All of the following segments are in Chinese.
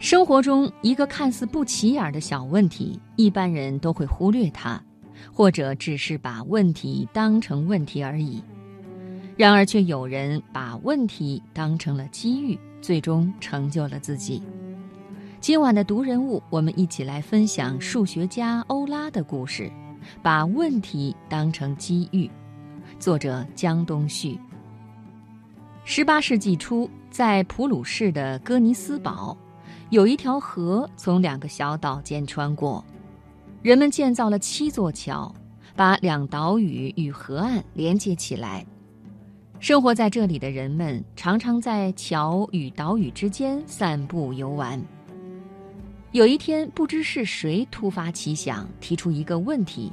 生活中一个看似不起眼的小问题，一般人都会忽略它，或者只是把问题当成问题而已。然而，却有人把问题当成了机遇，最终成就了自己。今晚的读人物，我们一起来分享数学家欧拉的故事，把问题当成机遇。作者江东旭。十八世纪初，在普鲁士的哥尼斯堡。有一条河从两个小岛间穿过，人们建造了七座桥，把两岛屿与河岸连接起来。生活在这里的人们常常在桥与岛屿之间散步游玩。有一天，不知是谁突发奇想，提出一个问题：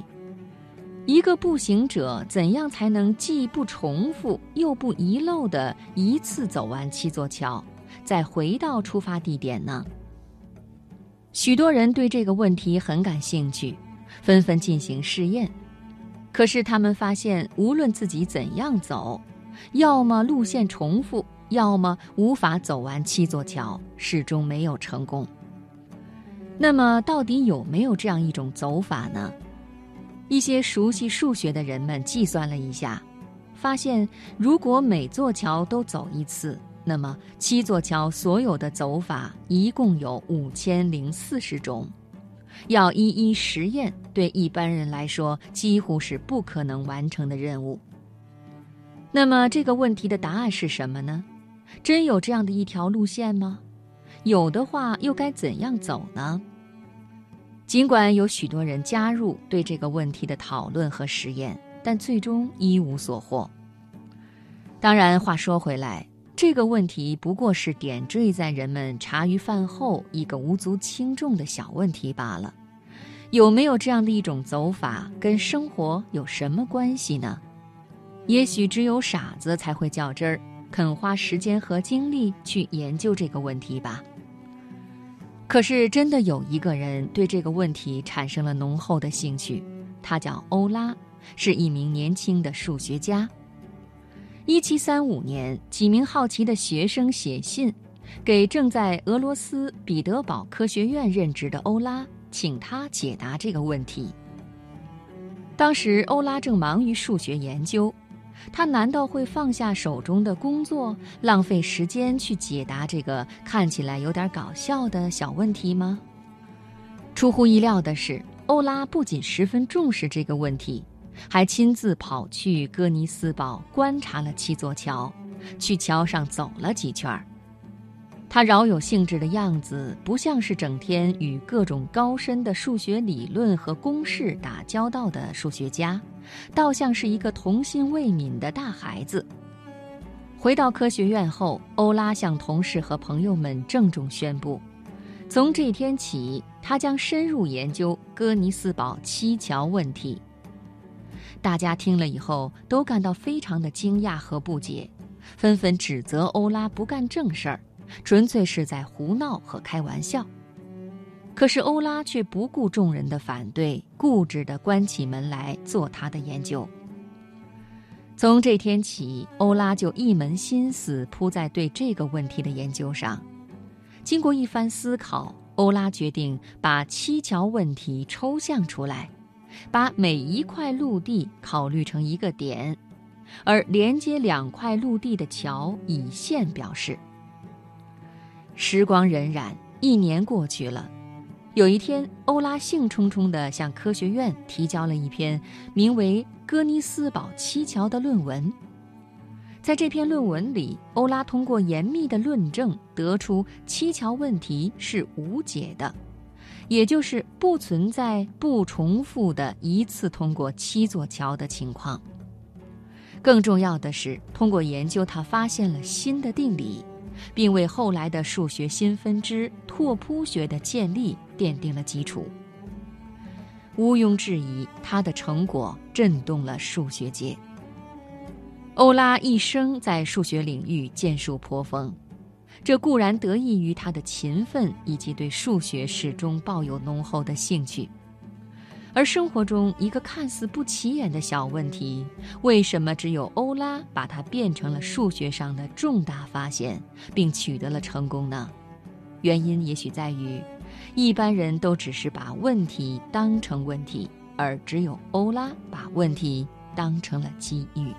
一个步行者怎样才能既不重复又不遗漏地一次走完七座桥？再回到出发地点呢？许多人对这个问题很感兴趣，纷纷进行试验。可是他们发现，无论自己怎样走，要么路线重复，要么无法走完七座桥，始终没有成功。那么，到底有没有这样一种走法呢？一些熟悉数学的人们计算了一下，发现如果每座桥都走一次。那么，七座桥所有的走法一共有五千零四十种，要一一实验，对一般人来说几乎是不可能完成的任务。那么，这个问题的答案是什么呢？真有这样的一条路线吗？有的话，又该怎样走呢？尽管有许多人加入对这个问题的讨论和实验，但最终一无所获。当然，话说回来。这个问题不过是点缀在人们茶余饭后一个无足轻重的小问题罢了。有没有这样的一种走法，跟生活有什么关系呢？也许只有傻子才会较真儿，肯花时间和精力去研究这个问题吧。可是真的有一个人对这个问题产生了浓厚的兴趣，他叫欧拉，是一名年轻的数学家。一七三五年，几名好奇的学生写信给正在俄罗斯彼得堡科学院任职的欧拉，请他解答这个问题。当时，欧拉正忙于数学研究，他难道会放下手中的工作，浪费时间去解答这个看起来有点搞笑的小问题吗？出乎意料的是，欧拉不仅十分重视这个问题。还亲自跑去哥尼斯堡观察了七座桥，去桥上走了几圈儿。他饶有兴致的样子，不像是整天与各种高深的数学理论和公式打交道的数学家，倒像是一个童心未泯的大孩子。回到科学院后，欧拉向同事和朋友们郑重宣布：从这天起，他将深入研究哥尼斯堡七桥问题。大家听了以后都感到非常的惊讶和不解，纷纷指责欧拉不干正事儿，纯粹是在胡闹和开玩笑。可是欧拉却不顾众人的反对，固执地关起门来做他的研究。从这天起，欧拉就一门心思扑在对这个问题的研究上。经过一番思考，欧拉决定把七桥问题抽象出来。把每一块陆地考虑成一个点，而连接两块陆地的桥以线表示。时光荏苒，一年过去了。有一天，欧拉兴冲冲地向科学院提交了一篇名为《哥尼斯堡七桥》的论文。在这篇论文里，欧拉通过严密的论证，得出七桥问题是无解的。也就是不存在不重复的一次通过七座桥的情况。更重要的是，通过研究，他发现了新的定理，并为后来的数学新分支拓扑学的建立奠定了基础。毋庸置疑，他的成果震动了数学界。欧拉一生在数学领域建树颇丰。这固然得益于他的勤奋以及对数学始终抱有浓厚的兴趣，而生活中一个看似不起眼的小问题，为什么只有欧拉把它变成了数学上的重大发现，并取得了成功呢？原因也许在于，一般人都只是把问题当成问题，而只有欧拉把问题当成了机遇。